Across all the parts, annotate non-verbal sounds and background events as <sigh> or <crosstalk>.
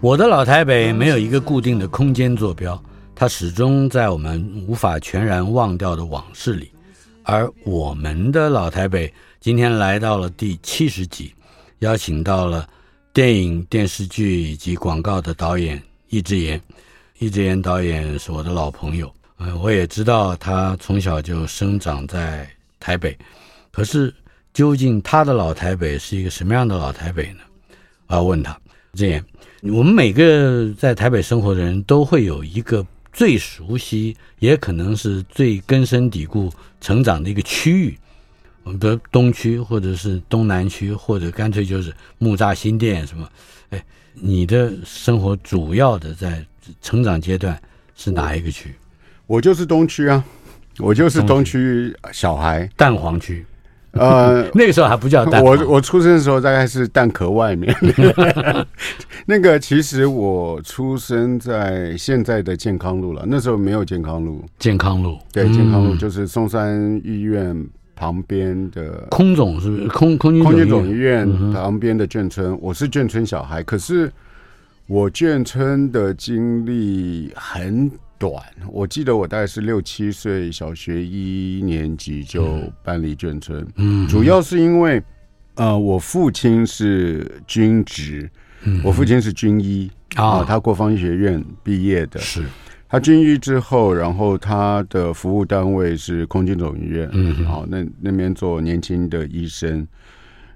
我的老台北没有一个固定的空间坐标，它始终在我们无法全然忘掉的往事里。而我们的老台北今天来到了第七十集，邀请到了电影、电视剧以及广告的导演易智言。易智言导演是我的老朋友，呃，我也知道他从小就生长在台北。可是，究竟他的老台北是一个什么样的老台北呢？我要问他。这样，我们每个在台北生活的人都会有一个最熟悉，也可能是最根深蒂固成长的一个区域。我们比如东区，或者是东南区，或者干脆就是木栅新店什么。哎，你的生活主要的在成长阶段是哪一个区？我就是东区啊，我就是东区小孩，蛋黄区。呃，<laughs> 那个时候还不叫蛋。我我出生的时候大概是蛋壳外面。<laughs> <laughs> 那个其实我出生在现在的健康路了，那时候没有健康路。健康路，对，健康路就是松山医院旁边的空总，是不是？空空军空军总医院旁边的眷村。我是眷村小孩，可是我眷村的经历很。短，我记得我大概是六七岁，小学一年级就搬离眷村。嗯，主要是因为，呃，我父亲是军职，嗯，我父亲是军医啊，他国防医学院毕业的，是。他军医之后，然后他的服务单位是空军总医院，嗯，好，那那边做年轻的医生。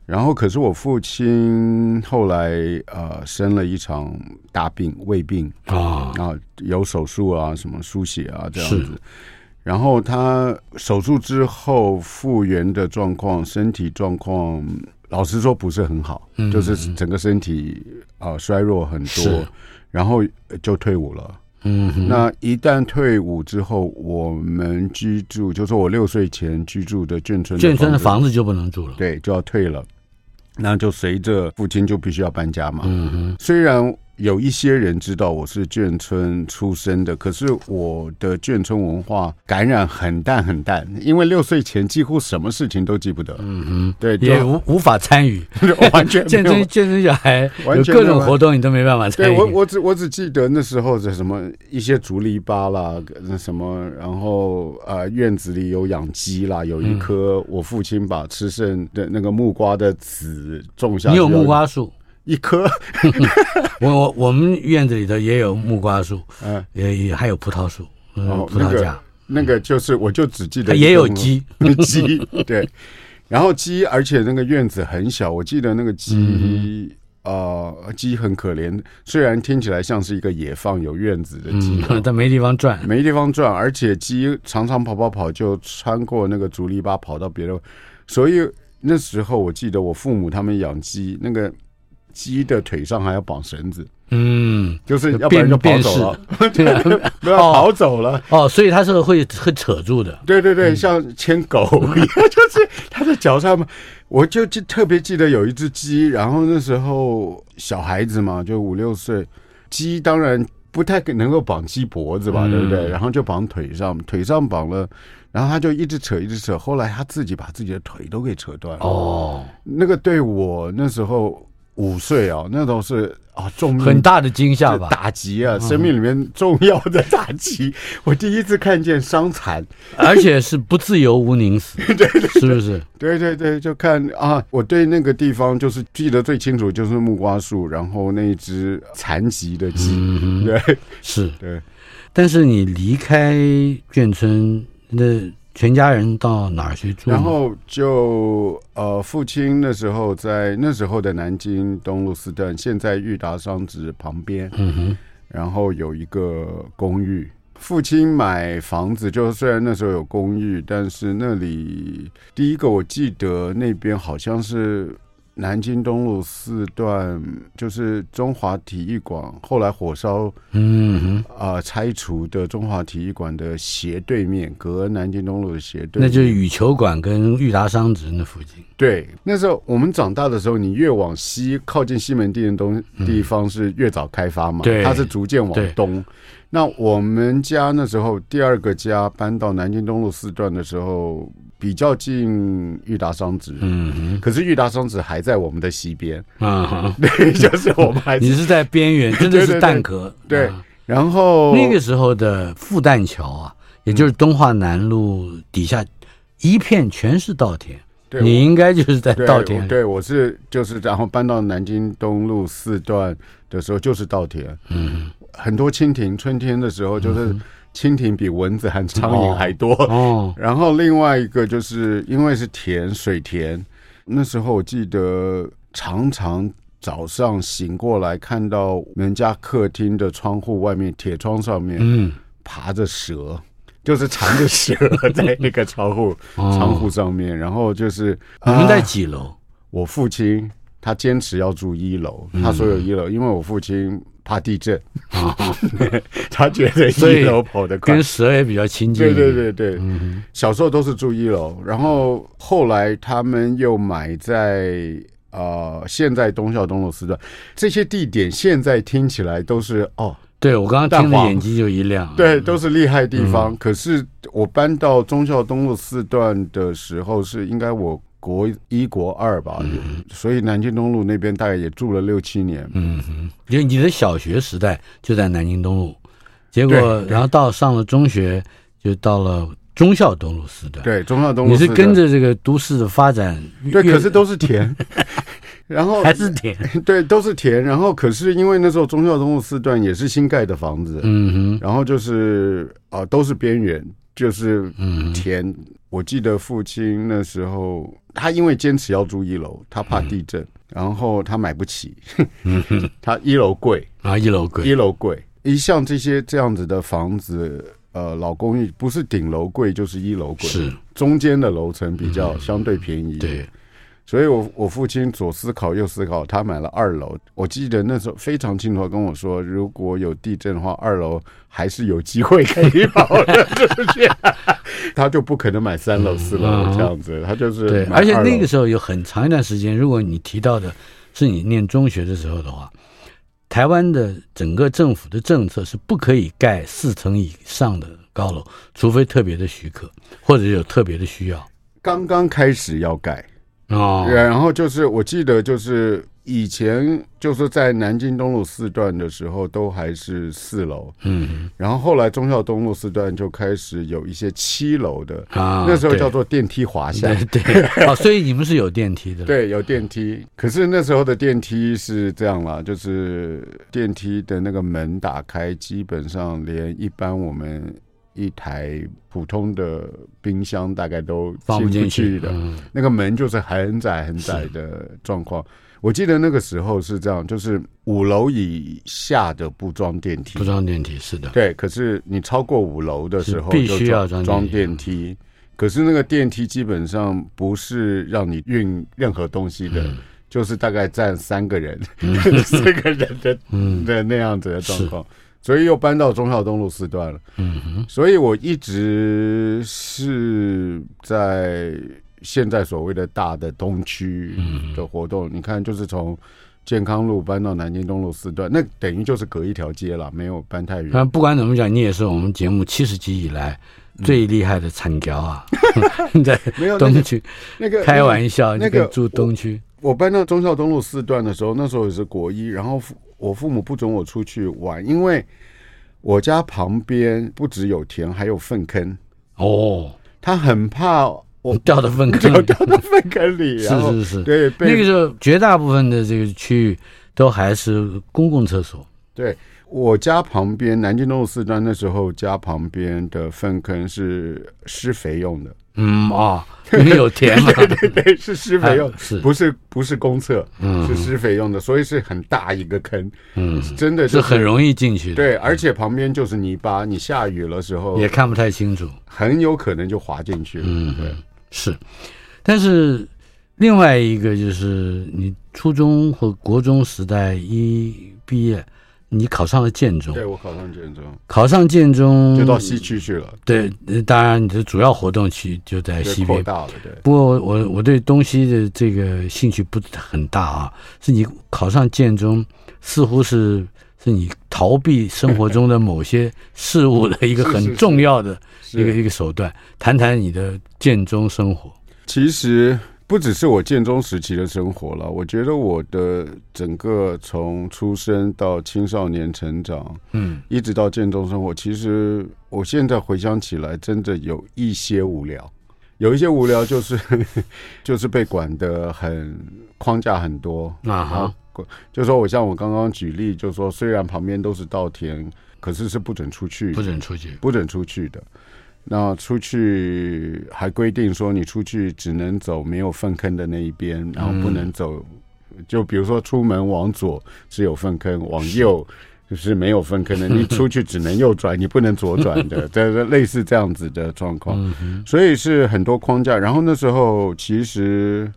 然后，可是我父亲后来呃生了一场大病，胃病。啊，啊有手术啊，什么输血啊这样子。然后他手术之后复原的状况，身体状况老实说不是很好，嗯、就是整个身体啊、呃、衰弱很多，然后就退伍了。嗯哼，那一旦退伍之后，我们居住，就是我六岁前居住的眷村，眷村的房子就不能住了，对，就要退了。那就随着父亲就必须要搬家嘛。嗯哼，虽然。有一些人知道我是眷村出生的，可是我的眷村文化感染很淡很淡，因为六岁前几乎什么事情都记不得。嗯嗯，对，也无无法参与，<laughs> 完全 <laughs> 眷村眷村小孩有各种活动你都没办法参与。对，我我只我只记得那时候的什么一些竹篱笆啦，那什么，然后呃院子里有养鸡啦，有一棵我父亲把吃剩的那个木瓜的籽种下。你有木瓜树？一棵，我我我们院子里头也有木瓜树，嗯，也也还有葡萄树，嗯，葡萄架，那个就是我就只记得也有鸡，鸡 <laughs> 对，然后鸡，而且那个院子很小，我记得那个鸡，呃，鸡很可怜，虽然听起来像是一个野放有院子的鸡，<laughs> 但没地方转，没地方转，而且鸡常常跑跑跑就穿过那个竹篱笆跑到别的，所以那时候我记得我父母他们养鸡那个。鸡的腿上还要绑绳子，嗯，就是要不然就跑走了，<laughs> 对 <laughs> 不要跑走了。哦，所以它是会会扯住的，对对对，像牵狗 <laughs> 一样，就是它的脚上嘛，我就记特别记得有一只鸡，然后那时候小孩子嘛，就五六岁，鸡当然不太能够绑鸡脖子吧，对不对？然后就绑腿上，腿上绑了然后他就一直扯，一直扯，后来他自己把自己的腿都给扯断了。哦，那个对我那时候五岁哦，那都是啊重很大的惊吓吧，打击啊，生命里面重要的打击。嗯、我第一次看见伤残，而且是不自由无宁死，<laughs> 对，对，对，是不是？对对对，就看啊，我对那个地方就是记得最清楚，就是木瓜树，然后那一只残疾的鸡，嗯、对，是，对。但是你离开眷村。那全家人到哪儿去住？然后就呃，父亲那时候在那时候的南京东路四段，现在裕达商职旁边，嗯哼，然后有一个公寓。父亲买房子，就虽然那时候有公寓，但是那里第一个我记得那边好像是。南京东路四段就是中华体育馆，后来火烧，嗯啊、呃，拆除的中华体育馆的斜对面，隔南京东路的斜对面，那就是羽球馆跟裕达商职那附近。对，那时候我们长大的时候，你越往西靠近西门町的东地方是越早开发嘛，对、嗯，它是逐渐往东。那我们家那时候第二个家搬到南京东路四段的时候。比较近裕达商职，嗯，可是裕达商职还在我们的西边，啊，<laughs> 对，就是我们还是 <laughs> 你是在边缘，真的是蛋壳，对，对，对，对。然后那个时候的复旦桥啊，也就是东化南路底下一片全是稻田，对，你应该就是在稻田。对。对，我是就是，然后搬到南京东路四段的时候就是稻田，嗯，很多蜻蜓，春天的时候就是。嗯蜻蜓比蚊子和苍蝇还多哦，然后另外一个就是因为是田水田，那时候我记得常常早上醒过来看到人家客厅的窗户外面铁窗上面，嗯，爬着蛇，就是缠着蛇在那个窗户 <laughs> 窗户上面，然后就是你们在几楼？我父亲他坚持要住一楼，他说有一楼，因为我父亲。怕地震，<laughs> 他觉得一楼跑得快，跟蛇也比较亲近。对对对对，嗯，小时候都是住一楼，然后后来他们又买在呃现在东校东路四段，这些地点现在听起来都是哦，对我刚刚听的眼睛就一亮，对，都是厉害地方，嗯。可是我搬到忠孝东路四段的时候，是应该我。国一、国二吧，嗯，所以南京东路那边大概也住了六七年。嗯哼，就你的小学时代就在南京东路，结果然后到上了中学，就到了忠孝东路四段。对，忠孝东路。你是跟着这个都市的发展？对，可是都是田，<laughs> 然后还是田。<laughs> 对，都是田。然后可是因为那时候忠孝东路四段也是新盖的房子，嗯哼，然后就是啊、呃，都是边缘，就是田。嗯我记得父亲那时候，他因为坚持要住一楼，他怕地震，嗯、然后他买不起，嗯、<laughs> 他一楼贵啊，一楼贵，一楼贵。一像这些这样子的房子，呃，老公寓不是顶楼贵就是一楼贵，是中间的楼层比较相对便宜。嗯、对。所以我我父亲左思考右思考，他买了二楼。我记得那时候非常清楚，跟我说，如果有地震的话，二楼还是有机会可以跑的出去。他就不可能买三楼四楼这样子，他就是对。而且那个时候有很长一段时间，如果你提到的是你念中学的时候的话，台湾的整个政府的政策是不可以盖四层以上的高楼，除非特别的许可或者有特别的需要。刚刚开始要盖。哦，然后就是我记得就是以前就是在南京东路四段的时候都还是四楼，嗯，然后后来忠孝东路四段就开始有一些七楼的啊，那时候叫做电梯滑下，对，对对。哦，所以你们是有电梯的，对，有电梯，可是那时候的电梯是这样啦，就是电梯的那个门打开，基本上连一般我们。一台普通的冰箱大概都放不进去的，嗯，那个门就是很窄很窄的状况。我记得那个时候是这样，就是五楼以下的不装电梯，不装电梯是的，对。可是你超过五楼的时候必须要装装电梯。可是那个电梯基本上不是让你运任何东西的，嗯，就是大概站三个人，嗯、<laughs> 四个人的，嗯，的那样子的状况。所以又搬到中孝东路四段了。嗯哼，所以我一直是在现在所谓的大的东区的活动。你看，就是从健康路搬到南京东路四段，那等于就是隔一条街了，没有搬太远。但不管怎么讲，你也是我们节目七十集以来最厉害的产条啊！<laughs> <laughs> 在东区，那个开玩笑，那个住东区。我搬到中孝东路四段的时候，那时候也是国一，然后我父母不准我出去玩，因为我家旁边不只有田，还有粪坑哦，他很怕我掉到粪坑，<laughs> 掉到粪坑里。是是是，对，那个时候绝大部分的这个区域都还是公共厕所。对，我家旁边南京东路四段那时候家旁边的粪坑是施肥用的。嗯啊，因为有田嘛，<laughs> 对对对，是施肥用，是不是不是公厕？嗯，是施肥用的，所以是很大一个坑，嗯，真的是很容易进去的。对，而且旁边就是泥巴，你下雨的时候也看不太清楚，很有可能就滑进去了。嗯，对，是。但是另外一个就是你初中和国中时代一毕业。你考上了建中，对，我考上建中，考上建中就到西区去了。对，当然你的主要活动区就在西边。大了，对。不过我我对东西的这个兴趣不是很大啊。是你考上建中，似乎是是你逃避生活中的某些事物的一个很重要的一个一个手段。谈谈你的建中生活。其实。不只是我建中时期的生活了，我觉得我的整个从出生到青少年成长，嗯，一直到建中生活，其实我现在回想起来，真的有一些无聊，有一些无聊就是 <laughs> 就是被管的很框架很多。啊哈，就说我像我刚刚举例，就说虽然旁边都是稻田，可是是不准出去，不准出去，不准出去的。那出去还规定说，你出去只能走没有粪坑的那一边，然后不能走。就比如说出门往左是有粪坑，往右就是没有粪坑的。你出去只能右转，你不能左转的。<laughs> 这个类似这样子的状况，所以是很多框架。然后那时候其实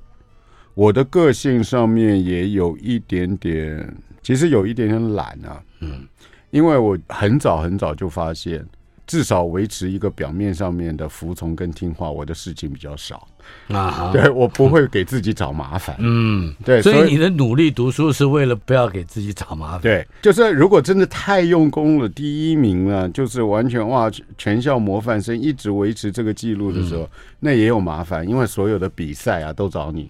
我的个性上面也有一点点，其实有一点点懒啊。嗯，因为我很早很早就发现。至少维持一个表面上面的服从跟听话，我的事情比较少啊。对，我不会给自己找麻烦。嗯，对。所以你的努力读书是为了不要给自己找麻烦。对，就是如果真的太用功了，第一名了，就是完全哇，全校模范生，一直维持这个记录的时候，嗯、那也有麻烦，因为所有的比赛啊都找你。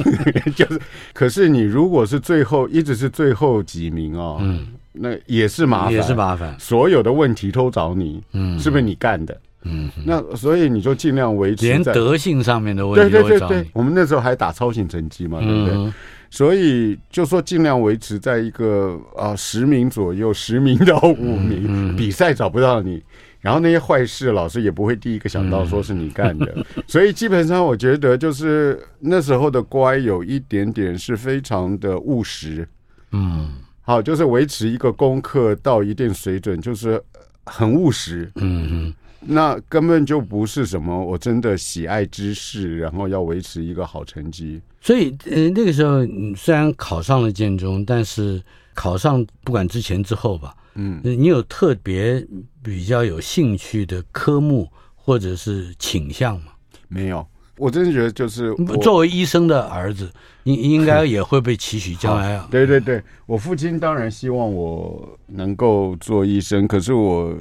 <laughs> 就是，可是你如果是最后一直是最后几名哦。嗯。那也是麻烦，也是麻烦。所有的问题都找你，嗯，是不是你干的？嗯，那所以你就尽量维持。连德性上面的问题都找你。对对对对，我们那时候还打操行成绩嘛，对不对？嗯、所以就说尽量维持在一个啊十名左右，十名到五名，嗯嗯、比赛找不到你，然后那些坏事老师也不会第一个想到说是你干的。嗯、<laughs> 所以基本上我觉得就是那时候的乖有一点点是非常的务实，嗯。好，就是维持一个功课到一定水准，就是很务实。嗯嗯，那根本就不是什么我真的喜爱知识，然后要维持一个好成绩。所以，呃，那个时候虽然考上了建中，但是考上不管之前之后吧，嗯，你有特别比较有兴趣的科目或者是倾向吗？没有。我真的觉得，就是作为医生的儿子，应 <laughs> 应该也会被期许将来啊。对对对，我父亲当然希望我能够做医生，可是我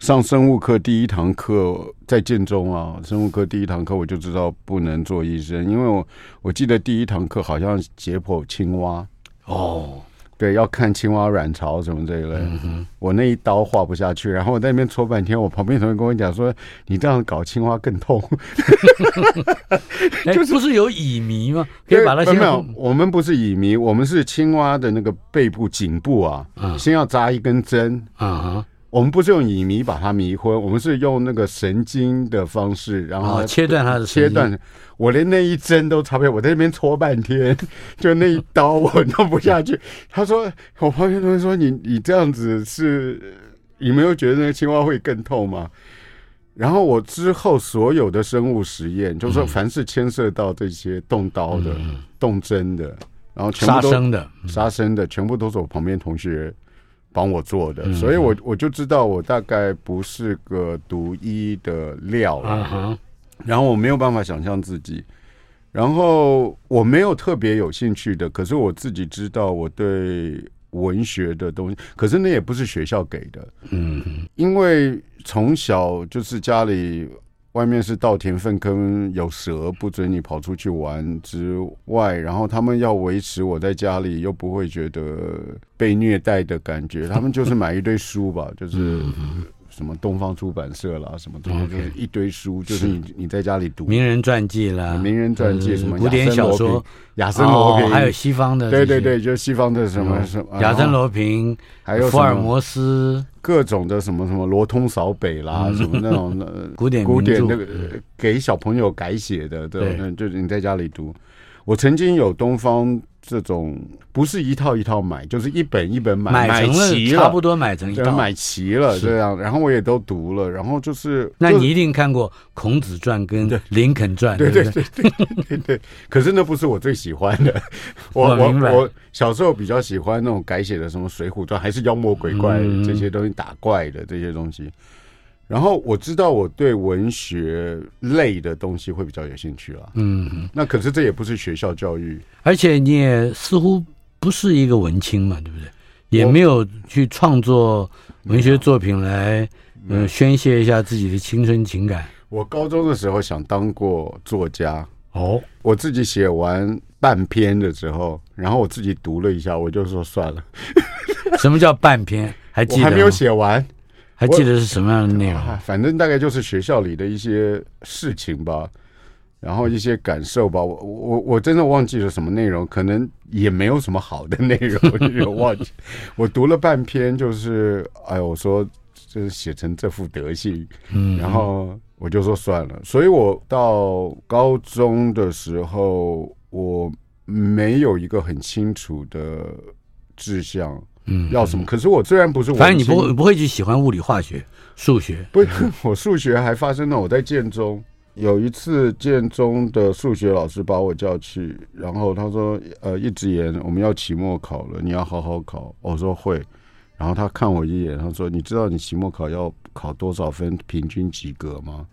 上生物课第一堂课在建中啊，生物课第一堂课我就知道不能做医生，因为我我记得第一堂课好像解剖青蛙哦。对，要看青蛙卵巢什么这一类，嗯、我那一刀划不下去，然后我在那边戳半天，我旁边同学跟我讲说：“你这样搞青蛙更痛。<laughs> ”就是不是有乙醚吗？可以把它先没有，我们不是乙醚，我们是青蛙的那个背部颈部啊，嗯、先要扎一根针啊。嗯我们不是用乙醚把它迷昏，我们是用那个神经的方式，然后切断它的切断。我连那一针都差不多，我在那边搓半天，就那一刀我弄不下去。<laughs> 他说，我旁边同学说，你你这样子是，你没有觉得那个青蛙会更痛吗？然后我之后所有的生物实验，就是说凡是牵涉到这些动刀的、动针的，然后全部都杀生的、杀生的，全部都是我旁边同学。帮我做的，所以我我就知道我大概不是个读医的料，然后我没有办法想象自己，然后我没有特别有兴趣的，可是我自己知道我对文学的东西，可是那也不是学校给的，嗯，因为从小就是家里外面是稻田粪坑，有蛇不准你跑出去玩之外，然后他们要维持我在家里又不会觉得被虐待的感觉，他们就是买一堆书吧，就是。嗯什么东方出版社啦，什么东西就是一堆书，就是你你在家里读。名人传记啦，名人传记什么古典小说，亚森罗平，还有西方的，对对对，就西方的什么什么亚森罗平，还有福尔摩斯，各种的什么什么罗通扫北啦，什么那种 <laughs> 古典古典那个给小朋友改写的，对，就是你在家里读。我曾经有东方。这种不是一套一套买，就是一本一本买，买齐了，差不多买成一套，买齐了这样，然后我也都读了，然后就是，那你一定看过《孔子传》跟《林肯传》，对对对对？对对。可是那不是我最喜欢的，<laughs> 我我我小时候比较喜欢那种改写的，什么《水浒传》，还是妖魔鬼怪这些东西，打怪的这些东西。然后我知道我对文学类的东西会比较有兴趣了，嗯，那可是这也不是学校教育，而且你也似乎不是一个文青嘛，对不对？也没有去创作文学作品来，嗯，宣泄一下自己的青春情感。我高中的时候想当过作家，哦，我自己写完半篇的时候，然后我自己读了一下，我就说算了。<laughs> 什么叫半篇？还记得？我还没有写完。还记得是什么样的内容？反正大概就是学校里的一些事情吧，然后一些感受吧。我我我真的忘记了什么内容，可能也没有什么好的内容，我忘记。<laughs> 我读了半篇，就是哎，我说这写成这副德行，嗯，然后我就说算了。所以我到高中的时候，我没有一个很清楚的志向。嗯，要什么？可是我虽然不是，反正你不会不会去喜欢物理、化学、数学。不，<laughs> 我数学还发生了。我在建中有一次，建中的数学老师把我叫去，然后他说：“呃，一直言，我们要期末考了，你要好好考。”我说会。然后他看我一眼，他说：“你知道你期末考要考多少分，平均及格吗？”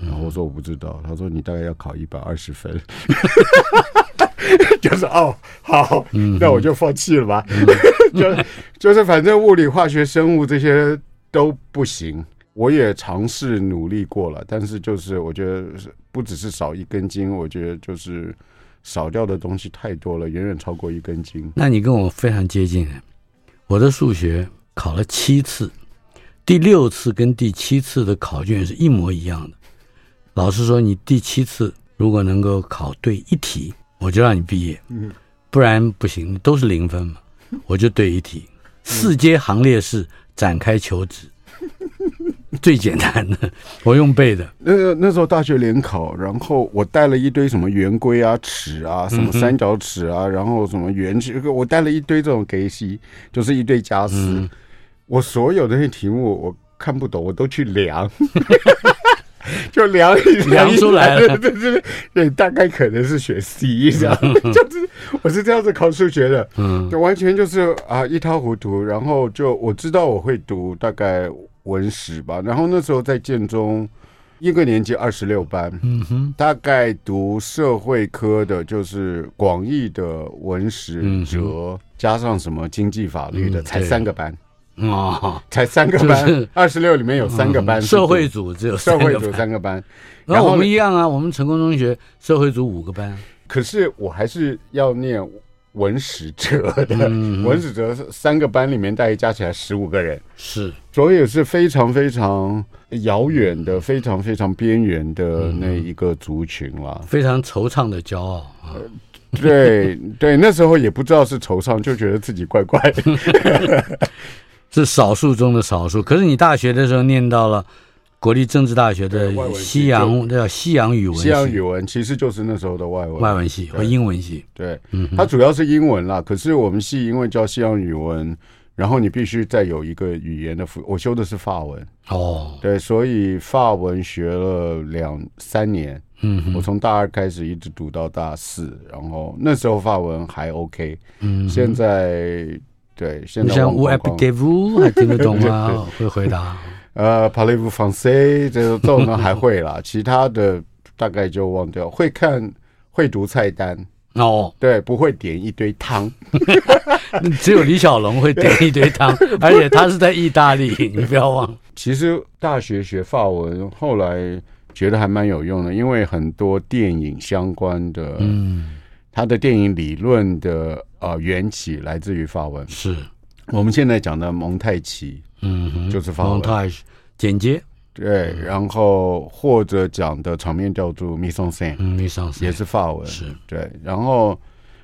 然后我说：“我不知道。”他说：“你大概要考一百二十分。<laughs> ” <laughs> 就是哦，好，那我就放弃了吧。嗯、<laughs> 就就是反正物理、化学、生物这些都不行。我也尝试努力过了，但是就是我觉得不只是少一根筋，我觉得就是少掉的东西太多了，远远超过一根筋。那你跟我非常接近，我的数学考了七次，第六次跟第七次的考卷是一模一样的。老师说，你第七次如果能够考对一题。我就让你毕业，嗯，不然不行，都是零分嘛。<laughs> 我就对一题，四阶行列式展开求职，<laughs> 最简单的，我用背的。那那时候大学联考，然后我带了一堆什么圆规啊、尺啊、什么三角尺啊，然后什么圆尺，我带了一堆这种给西，就是一堆家私。我所有的那些题目我看不懂，我都去量。<laughs> <laughs> 就量一量出来了，对对对，对，大概可能是选 C 这样，就是我是这样子考数学的，嗯，就完全就是啊一塌糊涂。然后就我知道我会读大概文史吧，然后那时候在建中一个年级二十六班，嗯哼，大概读社会科的就是广义的文史哲，加上什么经济法律的，才三个班。哦，才三个班，二十六里面有三个班，社会组只有社会组三个班，然后我们一样啊，我们成功中学社会组五个班，可是我还是要念文史哲的，文史哲三个班里面大概加起来十五个人，是，所以是非常非常遥远的，非常非常边缘的那一个族群了，非常惆怅的骄傲。啊，对对，那时候也不知道是惆怅，就觉得自己怪怪的。<laughs> 是少数中的少数，可是你大学的时候念到了国立政治大学的西洋，叫西洋语文。西洋语文其实就是那时候的外文外文系和英文系。对，嗯，它主要是英文啦。可是我们系因为叫西洋语文，然后你必须再有一个语言的辅。我修的是法文哦，对，所以法文学了两三年。嗯，我从大二开始一直读到大四，然后那时候法文还 OK。嗯，现在。对，现在像 Où habitez-vous 还听得懂吗？<laughs> 会回答。<laughs> 呃，Parlez-vous français 这这种呢还会啦，<laughs> 其他的大概就忘掉。会看会读菜单哦，对，不会点一堆汤。只有李小龙会点一堆汤，而且他是在意大利，你不要忘。其实大学学法文，后来觉得还蛮有用的，因为很多电影相关的，嗯，他的电影理论的呃缘起来自于法文。是我们现在讲的蒙太奇，嗯，就是法文。蒙太奇简洁。对，然后或者讲的场面调度 mise en scène，mise en scène 也是法文。是对，然后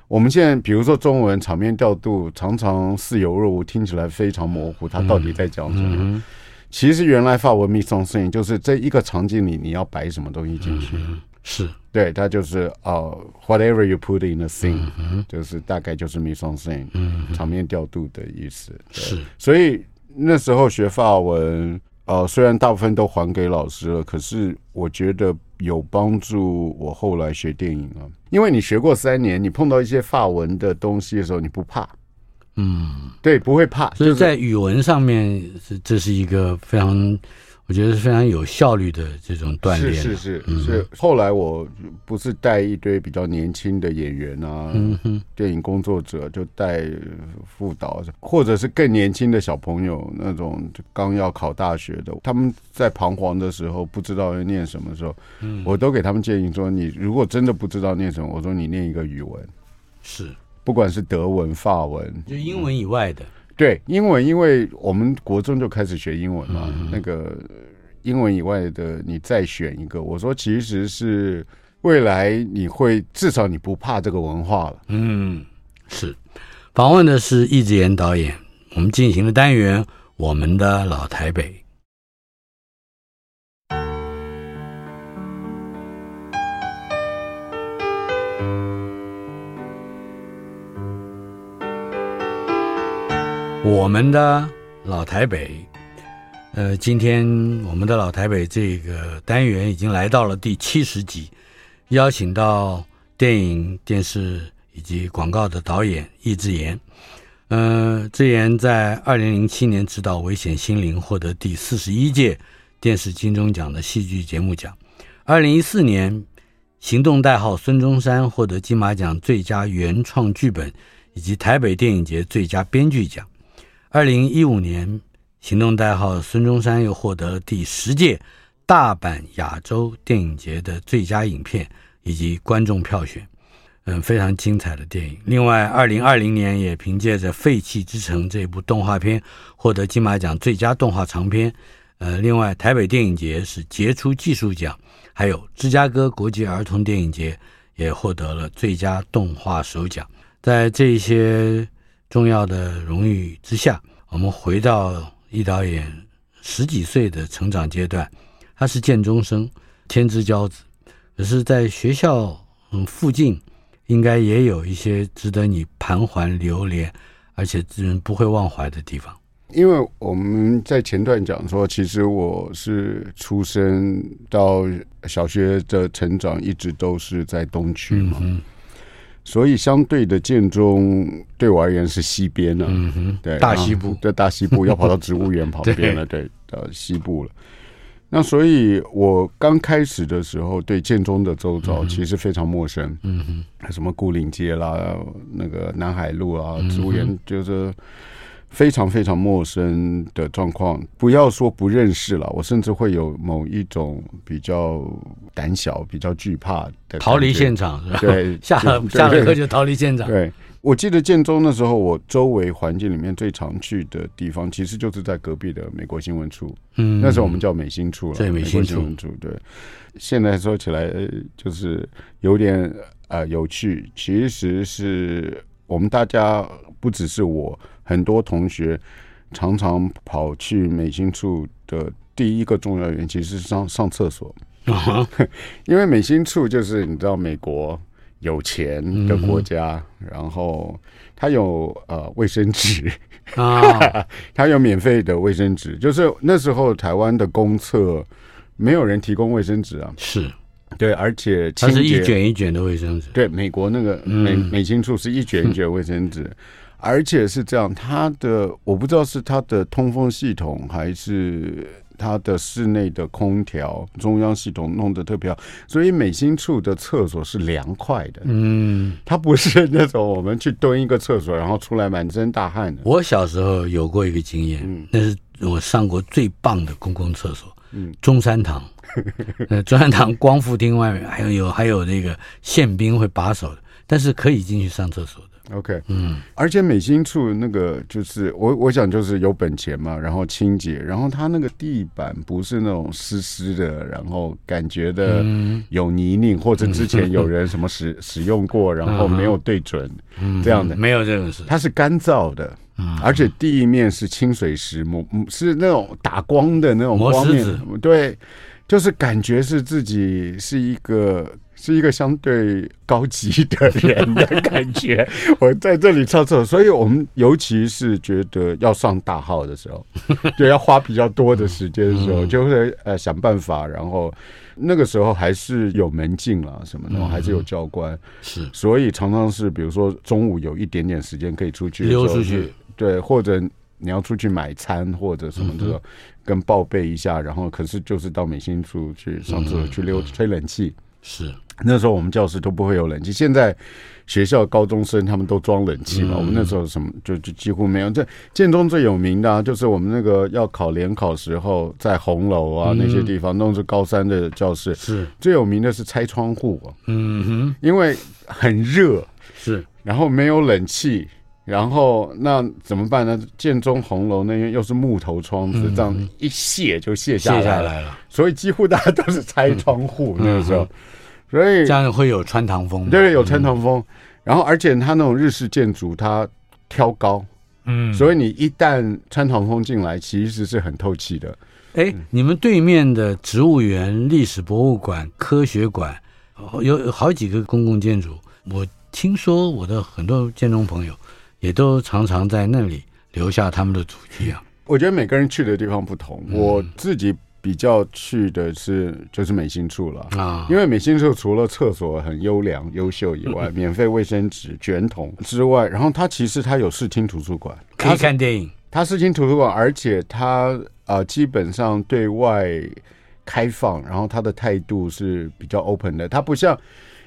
我们现在比如说中文场面调度，常常似有若无，听起来非常模糊，它到底在讲什么？其实原来法文 mise en scène 就是这一个场景里你要摆什么东西进去。嗯、是对，它就是呃、uh,，whatever you put in a scene，、嗯、就是大概就是 mise en scène，、嗯、场面调度的意思。是，所以那时候学法文。呃，虽然大部分都还给老师了，可是我觉得有帮助。我后来学电影啊，因为你学过三年，你碰到一些法文的东西的时候，你不怕。嗯，对，不会怕。所以在语文上面，是这是一个非常。我觉得是非常有效率的这种锻炼。是是是，嗯、是后来我不是带一堆比较年轻的演员啊，嗯，电影工作者就带辅导，或者是更年轻的小朋友，那种刚要考大学的，他们在彷徨的时候，不知道要念什么时候，嗯，我都给他们建议说：你如果真的不知道念什么，我说你念一个语文，是，不管是德文、法文，就英文以外的。对，英文，因为我们国中就开始学英文嘛，嗯、那个英文以外的，你再选一个。我说，其实是未来你会至少你不怕这个文化了。嗯，是。访问的是易智言导演，我们进行的单元，我们的老台北。我们的老台北，呃，今天我们的老台北这个单元已经来到了第七十集，邀请到电影、电视以及广告的导演易智言。呃，智言在二零零七年执导《危险心灵》，获得第四十一届电视金钟奖的戏剧节目奖。二零一四年，《行动代号孙中山》获得金马奖最佳原创剧本以及台北电影节最佳编剧奖。二零一五年，行动代号孙中山又获得了第十届大阪亚洲电影节的最佳影片以及观众票选，嗯，非常精彩的电影。另外，二零二零年也凭借着《废弃之城》这部动画片获得金马奖最佳动画长片。呃，另外，台北电影节是杰出技术奖，还有芝加哥国际儿童电影节也获得了最佳动画首奖。在这些。重要的荣誉之下，我们回到易导演十几岁的成长阶段，他是建中生，天之骄子。可是，在学校嗯附近，应该也有一些值得你盘桓流连，而且嗯不会忘怀的地方。因为我们在前段讲说，其实我是出生到小学的成长，一直都是在东区嘛。嗯所以，相对的建中对我而言是西边了，嗯哼，对，大西部，对，大西部要跑到植物园旁边了，<laughs> 对，到西部了。那所以，我刚开始的时候，对建中的周遭其实非常陌生，嗯哼，什么固岭街啦，那个南海路啊，植物园就是。非常非常陌生的状况，不要说不认识了，我甚至会有某一种比较胆小、比较惧怕的逃离现场，对，<laughs> 下了下了课就逃离现场。对，我记得建中的时候，我周围环境里面最常去的地方，其实就是在隔壁的美国新闻处。嗯，那时候我们叫美新处了，对，美新处。对，现在说起来就是有点呃有趣，其实是我们大家不只是我。很多同学常常跑去美心处的第一个重要原因，其实是上上厕所。<laughs> 因为美心处就是你知道，美国有钱的国家，然后它有呃卫生纸啊，<laughs> 它有免费的卫生纸。就是那时候台湾的公厕没有人提供卫生纸啊，是对，而且它是一卷一卷的卫生纸。对，美国那个美美心处是一卷一卷卫生纸。而且是这样，它的我不知道是它的通风系统还是它的室内的空调中央系统弄得特别好，所以美心处的厕所是凉快的。嗯，它不是那种我们去蹲一个厕所，然后出来满身大汗的。我小时候有过一个经验，嗯，那是我上过最棒的公共厕所，嗯，中山堂。<laughs> 那中山堂光复厅外面还有有还有那个宪兵会把守的，但是可以进去上厕所的。OK，嗯，而且美心处那个就是我我想就是有本钱嘛，然后清洁，然后它那个地板不是那种湿湿的，然后感觉的有泥泞，或者之前有人什么使 <laughs> 使用过，然后没有对准这样的，没有这种事，它是干燥的，而且地面是清水石磨，是那种打光的那种光面，对，就是感觉是自己是一个。是一个相对高级的人的感觉。我在这里上厕所，所以我们尤其是觉得要上大号的时候，<laughs> 就要花比较多的时间的时候，就会呃想办法。然后那个时候还是有门禁啦什么的，还是有教官，是，所以常常是比如说中午有一点点时间可以出去溜出去，对，或者你要出去买餐或者什么的，跟报备一下。然后可是就是到美心处去上厕所去溜吹冷气，是。那时候我们教室都不会有冷气，现在学校高中生他们都装冷气嘛。我们那时候什么就就几乎没有。这建中最有名的啊，就是我们那个要考联考时候，在红楼啊那些地方弄是高三的教室，是最有名的是拆窗户啊。嗯哼，因为很热，是，然后没有冷气，然后那怎么办呢？建中红楼那边又是木头窗子，这样一卸就卸下来了，所以几乎大家都是拆窗户那个时候。所以这样会有穿堂风，对，有穿堂风。然后，而且它那种日式建筑，它挑高，嗯，所以你一旦穿堂风进来，其实是很透气的。哎，你们对面的植物园、历史博物馆、科学馆，有好几个公共建筑。我听说我的很多建中朋友也都常常在那里留下他们的足迹啊。我觉得每个人去的地方不同，我自己。比较去的是就是美心处了啊，因为美心处除了厕所很优良优秀以外，免费卫生纸卷筒之外，然后它其实它有视听图书馆，可以看电影。它视听图书馆，而且它啊、呃、基本上对外开放，然后它的态度是比较 open 的。它不像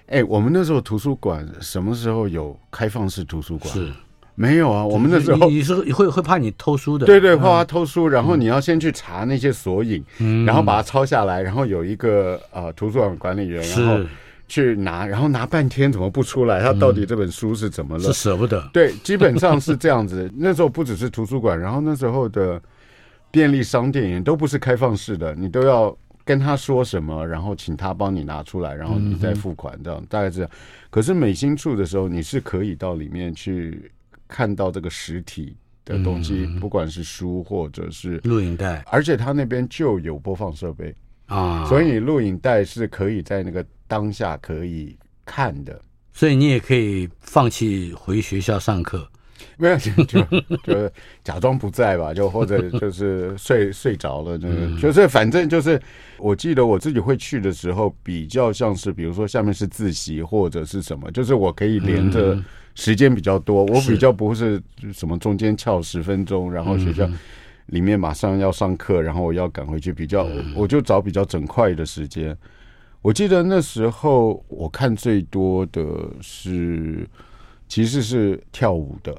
哎，我们那时候图书馆什么时候有开放式图书馆？是。没有啊，我们那时候你是会会怕你偷书的，对对，怕他偷书，然后你要先去查那些索引，然后把它抄下来，然后有一个呃图书馆管理员，然后去拿，然后拿半天怎么不出来？他到底这本书是怎么了？是舍不得。对，基本上是 <laughs> 这样子。那时候不只是图书馆，然后那时候的便利商店也都不是开放式的，你都要跟他说什么，然后请他帮你拿出来，然后你再付款，这样大概是这样。可是美心处的时候，你是可以到里面去。看到这个实体的东西，不管是书或者是录影带，而且他那边就有播放设备啊，所以录影带是可以在那个当下可以看的，所以你也可以放弃回学校上课，没有就就假装不在吧，就或者就是睡 <laughs> 睡着了，那个就是反正就是，我记得我自己会去的时候，比较像是比如说下面是自习或者是什么，就是我可以连着。时间比较多，我比较不是什么中间翘十分钟，然后学校里面马上要上课，然后我要赶回去，比较我就找比较整块的时间。我记得那时候我看最多的是其实是跳舞的，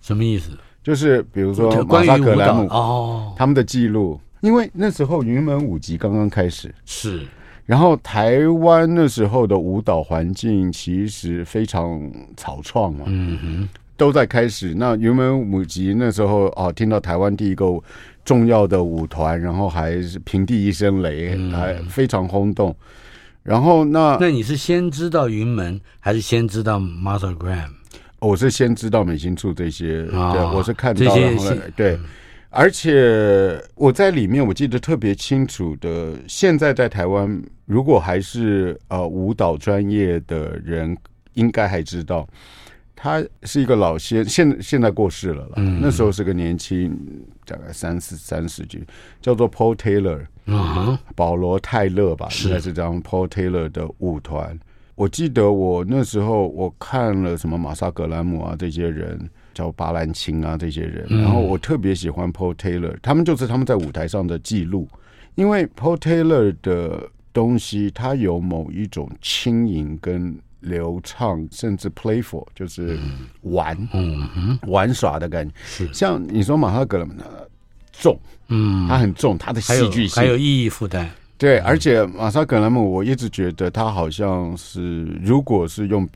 什么意思？就是比如说马萨克兰姆哦，他们的记录，因为那时候云门舞集刚刚开始。是。然后台湾那时候的舞蹈环境其实非常草创嘛，嗯哼，都在开始。那云门舞集那时候哦，听到台湾第一个重要的舞团，然后还是平地一声雷，还非常轰动。然后那那你是先知道云门，还是先知道 Martha Graham？我是先知道美心处这些，哦、对，我是看到了这些对。嗯而且我在里面，我记得特别清楚的。现在在台湾，如果还是呃舞蹈专业的人，应该还知道，他是一个老先，现现在过世了啦。嗯，那时候是个年轻，大概三四三十几，叫做 Paul Taylor，嗯，保罗泰勒吧，应该是这样。Paul Taylor 的舞团，我记得我那时候我看了什么马萨格兰姆啊这些人，叫巴兰钦啊这些人，然后我特别喜欢 Paul Taylor，他们就是他们在舞台上的记录，因为 Paul Taylor 的东西，它有某一种轻盈跟流畅，甚至 playful，就是玩，嗯玩耍的感觉。是。像你说马萨格兰姆重，嗯，他很重，他的戏剧性还有意义负担。对，而且马萨格兰姆，我一直觉得他好像是，如果是用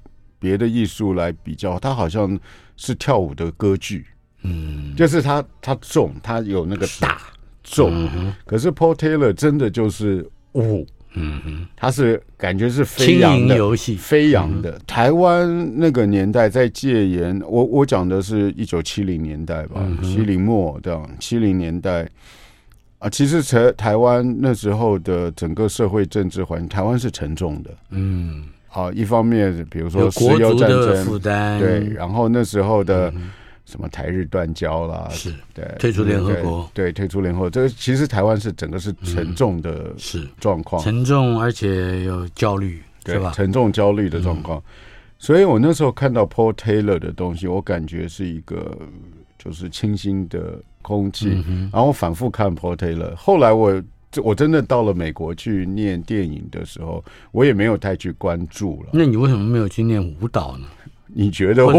别的艺术来比较，它好像是跳舞的歌剧，嗯，就是它它重，它有那个大重，嗯，可是 Paul Taylor 真的就是舞，嗯哼，他是感觉是飞扬的游戏，飞扬的。台湾那个年代在戒严，我我讲的是一九七零年代吧，七零末这样，七零年代。啊，其实台台湾那时候的整个社会政治环境，台湾是沉重的。嗯，好，一方面比如说石油战争负担，对，然后那时候的什么台日断交啦，是对，退出联合国，对，退出联合国，这个其实台湾是整个是沉重的，是状况，沉重而且有焦虑，对吧？沉重焦虑的状况，所以我那时候看到 Paul Taylor 的东西，我感觉是一个就是清新的。空气，然后我反复看 Paul Taylor。后来我我真的到了美国去念电影的时候，我也没有太去关注了。那你为什么没有去念舞蹈呢？你觉得 <laughs> 我？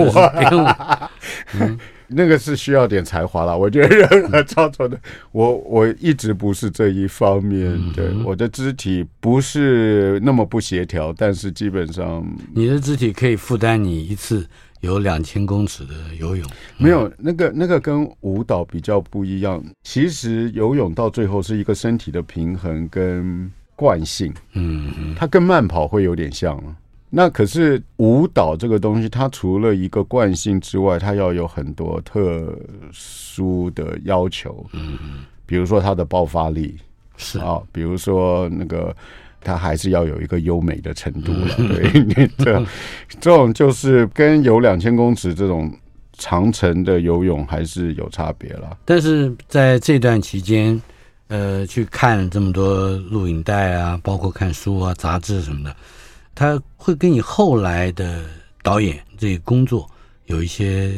嗯、那个是需要点才华了。我觉得任何操作的，我 <laughs> 我一直不是这一方面。对，我的肢体不是那么不协调，但是基本上你的肢体可以负担你一次。有两千公尺的游泳，没有那个那个跟舞蹈比较不一样。其实游泳到最后是一个身体的平衡跟惯性，嗯，它跟慢跑会有点像。那可是舞蹈这个东西，它除了一个惯性之外，它要有很多特殊的要求，嗯，比如说它的爆发力是啊，比如说那个。它还是要有一个优美的程度了，对，这 <laughs> 这种就是跟游两千公尺这种长程的游泳还是有差别了。但是在这段期间，呃，去看这么多录影带啊，包括看书啊、杂志什么的，它会跟你后来的导演这个工作有一些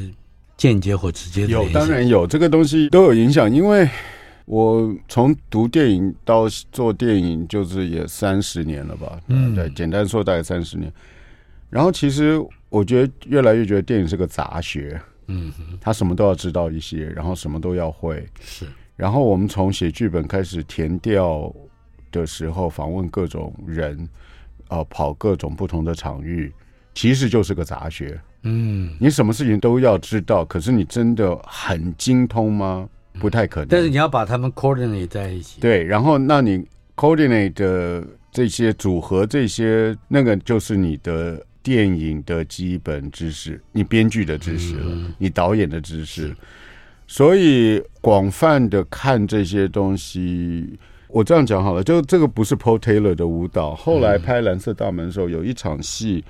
间接或直接的有，当然有这个东西都有影响，因为。我从读电影到做电影，就是也三十年了吧？嗯，对，简单说大概三十年。然后其实我觉得越来越觉得电影是个杂学，嗯，他什么都要知道一些，然后什么都要会。是。然后我们从写剧本开始填调的时候，访问各种人，呃，跑各种不同的场域，其实就是个杂学。嗯，你什么事情都要知道，可是你真的很精通吗？不太可能，但是你要把他们 coordinate 在一起。对，然后那你 coordinate 的这些组合，这些那个就是你的电影的基本知识，你编剧的知识了，嗯、你导演的知识，所以广泛的看这些东西。我这样讲好了，就这个不是 Paul Taylor 的舞蹈。后来拍《蓝色大门》的时候，有一场戏，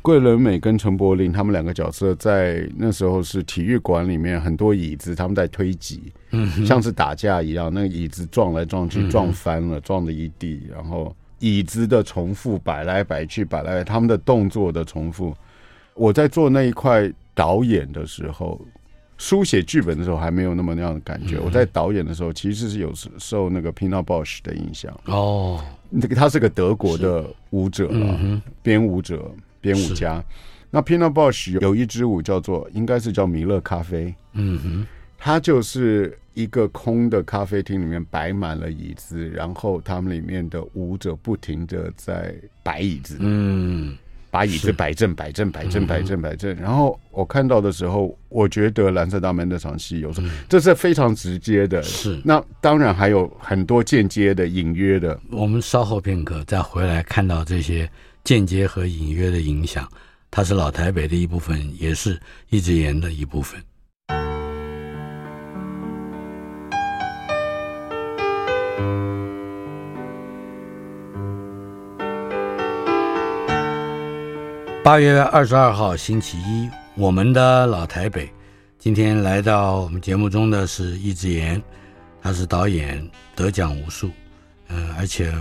桂纶镁跟陈柏霖他们两个角色在那时候是体育馆里面，很多椅子他们在推挤，像是打架一样，那个椅子撞来撞去，撞翻了，撞了一地，然后椅子的重复摆来摆去，摆来他们的动作的重复。我在做那一块导演的时候。书写剧本的时候还没有那么那样的感觉。我在导演的时候，其实是有受那个 Pina Bausch 的影响。哦，那个他是个德国的舞者了，编舞者、编舞家。那 Pina Bausch 有一支舞叫做，应该是叫弥勒咖啡。嗯哼，它就是一个空的咖啡厅里面摆满了椅子，然后他们里面的舞者不停的在摆椅子。嗯。把椅子摆正，摆正，摆正，摆正，摆正。然后我看到的时候，我觉得蓝色大门那场戏有时候这是非常直接的。是，那当然还有很多间接的、隐约的。我们稍后片刻再回来看到这些间接和隐约的影响，它是老台北的一部分，也是一直言的一部分。八月二十二号星期一，我们的老台北，今天来到我们节目中的是易智言，他是导演，得奖无数，嗯，而且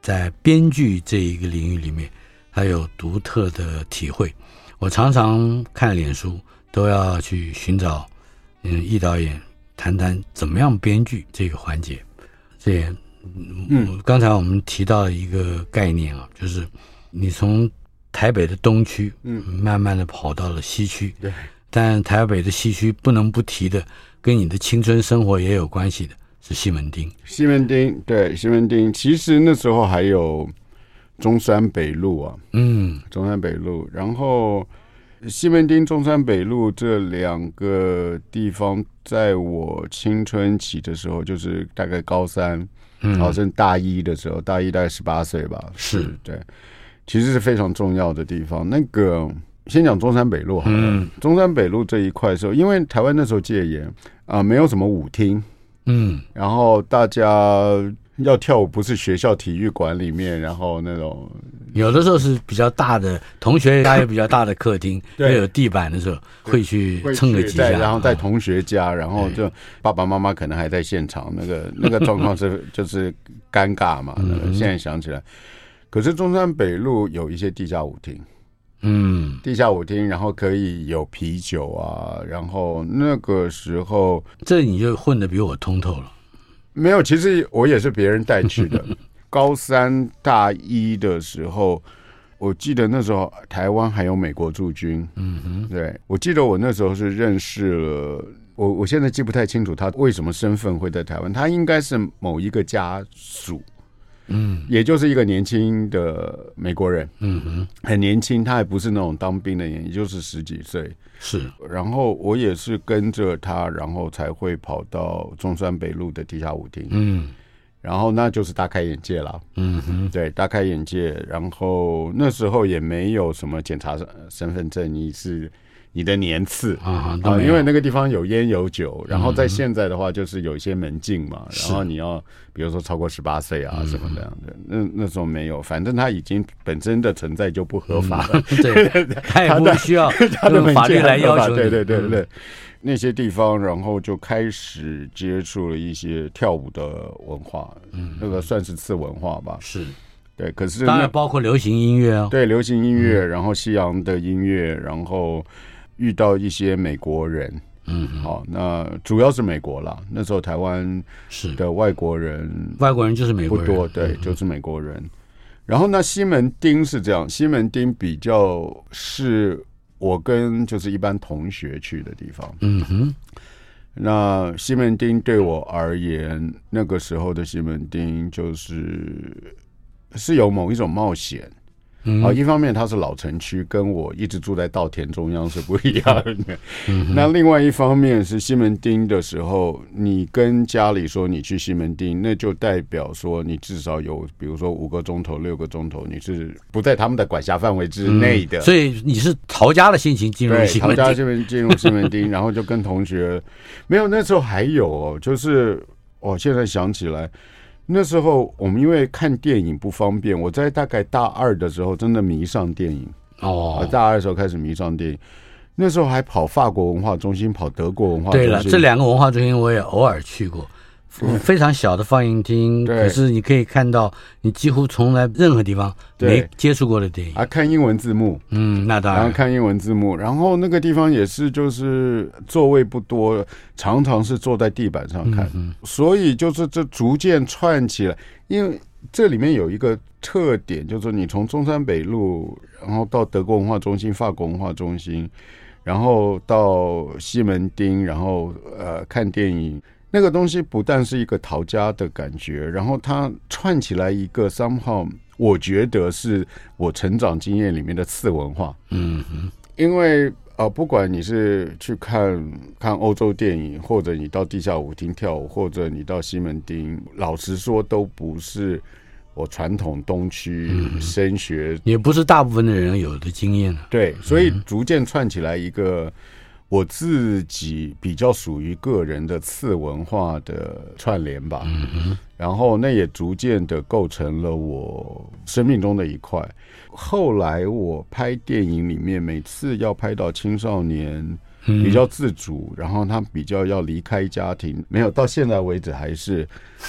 在编剧这一个领域里面，他有独特的体会。我常常看脸书，都要去寻找嗯易导演谈谈怎么样编剧这个环节。这也嗯，刚才我们提到了一个概念啊，就是你从台北的东区嗯。慢慢的跑到了西区，对，但台北的西区不能不提的，跟你的青春生活也有关系的是西门町。西门町对西门町，其实那时候还有。中山北路啊，嗯，中山北路，然后西门町、中山北路这两个地方，在我青春期的时候，就是大概高三，嗯，好像大一的时候，大一大概十八岁吧，是。对，其实是非常重要的地方。那个先讲中山北路好了，嗯，中山北路这一块的时候，因为台湾那时候戒严啊，没有什么舞厅，嗯，然后大家。要跳舞不是学校体育馆里面，然后那种有的时候是比较大的同学家有比较大的客厅，<laughs> 对，有地板的时候会去蹭个几下，然后在同学家，然后就爸爸妈妈可能还在现场，那个那个状况是 <laughs> 就是尴尬嘛。现在想起来，可是中山北路有一些地下舞厅，嗯，地下舞厅，然后可以有啤酒啊，然后那个时候这你就混得比我通透了。没有，其实我也是别人带去的。<laughs> 高三大一的时候，我记得那时候台湾还有美国驻军。嗯哼，对，我记得我那时候是认识了我，我现在记不太清楚他为什么身份会在台湾，他应该是某一个家属。嗯，也就是一个年轻的美国人，嗯哼，很年轻，他还不是那种当兵的人，也就是十几岁。是，然后我也是跟着他，然后才会跑到中山北路的地下舞厅。嗯，然后那就是大开眼界了。嗯哼，对，大开眼界。然后那时候也没有什么检查身份证，你是。你的年次。啊，啊，因为那个地方有烟有酒，然后在现在的话就是有一些门禁嘛，然后你要比如说超过十八岁啊什么这样的，那那时候没有，反正他已经本身的存在就不合法。了，<laughs> 对，他也不需要他的 <laughs> 法律来要求，对对对对，那些地方，然后就开始接触了一些跳舞的文化，嗯，那个算是次文化吧，是。对，可是当然包括流行音乐哦，对，流行音乐，然后西洋的音乐，然后。遇到一些美国人，嗯，好，那主要是美国啦。那时候台湾是的外国人，外国人就是美国人，不多，对，就是美国人。然后那西门町是这样，西门町比较是我跟就是一般同学去的地方，嗯哼。那西门町对我而言，那个时候的西门町就是是有某一种冒险。好，一方面它是老城区，跟我一直住在稻田中央是不一样的。那另外一方面是西门町的时候，你跟家里说你去西门町，那就代表说你至少有，比如说五个钟头、六个钟头，你是不在他们的管辖范围之内的。所以你是逃家的心情进入西门町，逃家这边进入西门町，然后就跟同学 <laughs> 没有。那时候还有哦，就是我现在想起来。那时候我们因为看电影不方便，我在大概大二的时候真的迷上电影哦，大二的时候开始迷上电影，那时候还跑法国文化中心，跑德国文化中心。对了，这两个文化中心我也偶尔去过。非常小的放映厅，可是你可以看到你几乎从来任何地方没接触过的电影。啊，看英文字幕，嗯，那当然。然后看英文字幕，然后那个地方也是，就是座位不多，常常是坐在地板上看，嗯、所以就是这逐渐串起来。因为这里面有一个特点，就是你从中山北路，然后到德国文化中心、法国文化中心，然后到西门町，然后呃看电影。那个东西不但是一个逃家的感觉，然后它串起来一个 somehow，我觉得是我成长经验里面的次文化。嗯哼，因为啊、呃，不管你是去看看欧洲电影，或者你到地下舞厅跳舞，或者你到西门町，老实说都不是我传统东区升学，也不是大部分的人有的经验。对，所以逐渐串起来一个。我自己比较属于个人的次文化的串联吧，然后那也逐渐的构成了我生命中的一块。后来我拍电影里面，每次要拍到青少年，比较自主，然后他比较要离开家庭，没有到现在为止还是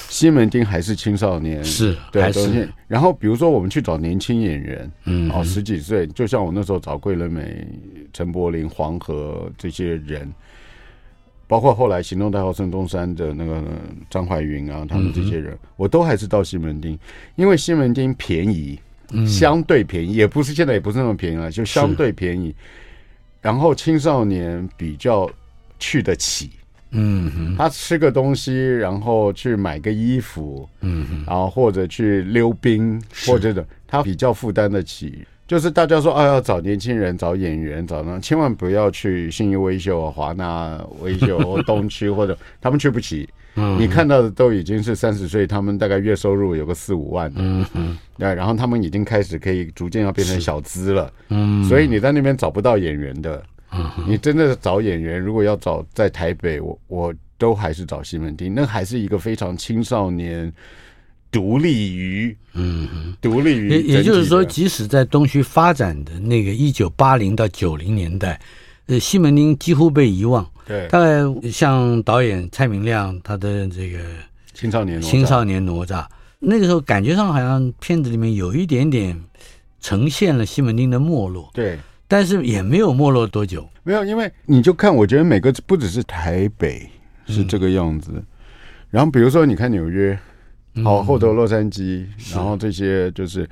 西门町还是青少年，是对，还是。然后比如说我们去找年轻演员，嗯，哦，十几岁，就像我那时候找桂纶镁、陈柏霖、黄河这些人，包括后来行动代号孙中山的那个张怀云啊，他们这些人，嗯、我都还是到西门町，因为西门町便宜，嗯、相对便宜，也不是现在也不是那么便宜了，就相对便宜。然后青少年比较去得起，嗯哼，他吃个东西，然后去买个衣服，嗯哼，然后或者去溜冰，或者的，他比较负担得起。就是大家说啊，要找年轻人、找演员、找那，千万不要去信义威秀、华纳威秀或 <laughs> 东区，或者他们去不起。嗯，你看到的都已经是三十岁，他们大概月收入有个四五万的，嗯嗯，对，然后他们已经开始可以逐渐要变成小资了，嗯，所以你在那边找不到演员的，嗯，你真的找演员，如果要找在台北，我我都还是找西门町，那还是一个非常青少年，独立于，嗯，独立于，也也就是说，即使在东区发展的那个一九八零到九零年代，呃，西门町几乎被遗忘。对，大概像导演蔡明亮他的这个青少年青少年哪吒，那个时候感觉上好像片子里面有一点点呈现了西门町的没落，对，但是也没有没落多久，没有，因为你就看，我觉得每个不只是台北是这个样子，嗯、然后比如说你看纽约，好后头洛杉矶，嗯、然后这些就是。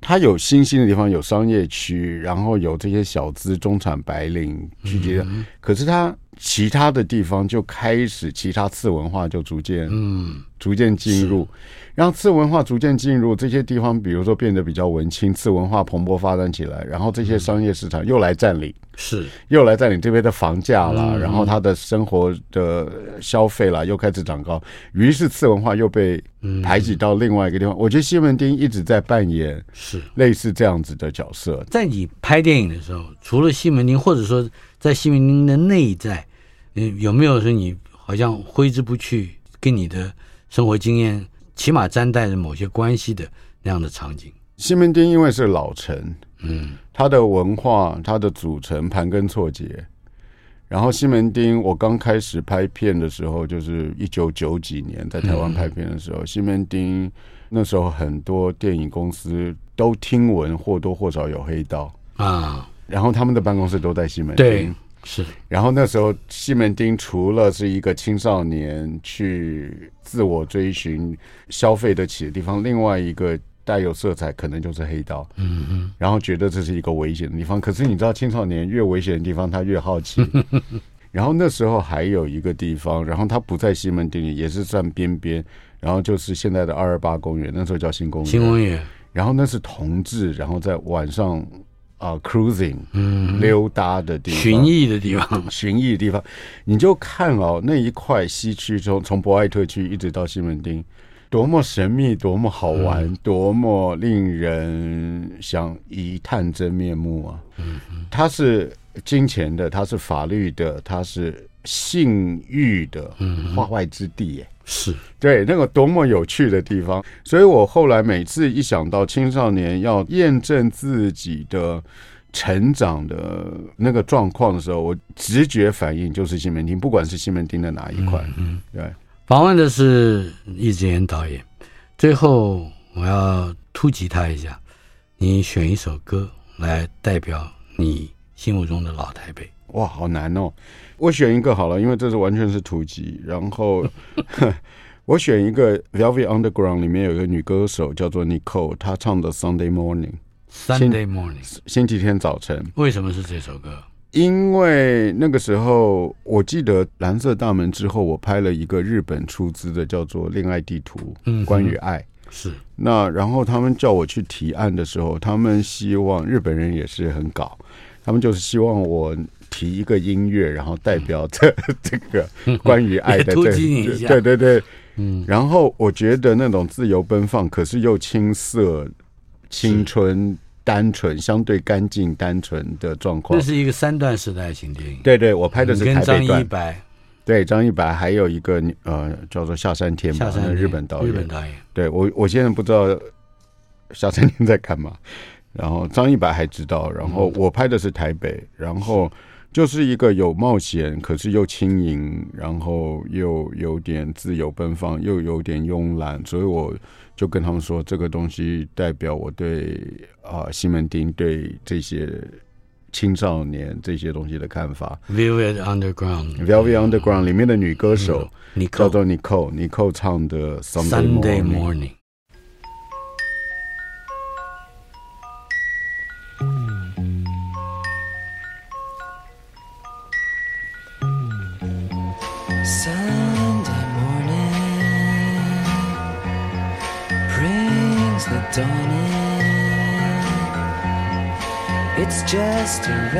它有新兴的地方，有商业区，然后有这些小资中产白领聚集的。嗯、可是它其他的地方就开始，其他次文化就逐渐嗯逐渐进入，然后次文化逐渐进入这些地方，比如说变得比较文青，次文化蓬勃发展起来，然后这些商业市场又来占领。是，又来占领这边的房价啦，嗯、然后他的生活的消费啦又开始长高，于是次文化又被排挤到另外一个地方。嗯、我觉得西门町一直在扮演是类似这样子的角色。在你拍电影的时候，除了西门町，或者说在西门町的内在，嗯，有没有说你好像挥之不去，跟你的生活经验起码沾带着某些关系的那样的场景？西门町因为是老城，嗯，它的文化、它的组成盘根错节。然后西门町，我刚开始拍片的时候，就是一九九几年在台湾拍片的时候，嗯、西门町那时候很多电影公司都听闻或多或少有黑道啊，然后他们的办公室都在西门町，对，是。然后那时候西门町除了是一个青少年去自我追寻、消费得起的地方，另外一个。带有色彩，可能就是黑道。嗯嗯，然后觉得这是一个危险的地方。可是你知道，青少年越危险的地方，他越好奇。<laughs> 然后那时候还有一个地方，然后他不在西门町里，也是算边边。然后就是现在的二二八公园，那时候叫新公园。新公园。然后那是同志，然后在晚上啊、呃、cruising，嗯，溜达的地方，寻艺的地方，寻艺的地方。你就看哦，那一块西区从从博爱特区一直到西门町。多么神秘，多么好玩，嗯、多么令人想一探真面目啊！嗯嗯，它是金钱的，它是法律的，它是性欲的化外之地耶，是对那个多么有趣的地方。所以我后来每次一想到青少年要验证自己的成长的那个状况的时候，我直觉反应就是西门町，不管是西门町的哪一块，嗯，嗯，对。访问的是易智言导演。最后，我要突击他一下，你选一首歌来代表你心目中的老台北。哇，好难哦！我选一个好了，因为这是完全是突击。然后 <laughs> 我选一个 Velvet Underground 里面有一个女歌手叫做 Nicole，她唱的 Sunday Morning。Sunday Morning，星期天早晨。为什么是这首歌？因为那个时候，我记得《蓝色大门》之后，我拍了一个日本出资的，叫做《恋爱地图》，嗯，关于爱是。那然后他们叫我去提案的时候，他们希望日本人也是很搞，他们就是希望我提一个音乐，然后代表这 <laughs> 这个关于爱的 <laughs> 对对对，嗯。然后我觉得那种自由奔放，可是又青涩、青春。单纯、相对干净、单纯的状况。这是一个三段式的爱情电影。对对，我拍的是台北段。跟张一白。对，张一白还有一个呃，叫做下山天吧，那日本导演。日本导演。对我，我现在不知道下山天在干嘛。然后张一白还知道。然后我拍的是台北。然后就是一个有冒险，可是又轻盈，然后又有点自由奔放，又有点慵懒，所以我就跟他们说，这个东西代表我对啊、呃、西门町对这些青少年这些东西的看法。Velvet Underground，Velvet Underground 里面的女歌手、嗯、叫做 Nicole，Nicole 唱的 Sunday Morning。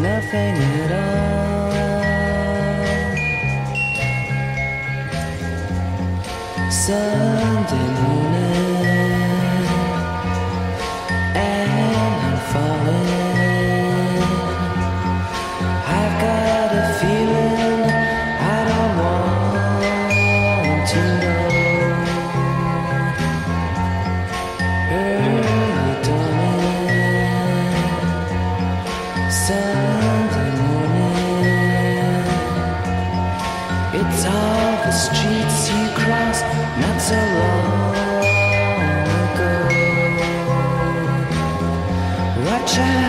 Nothing at all. Sunday morning, the streets you crossed not so long ago. Watch out,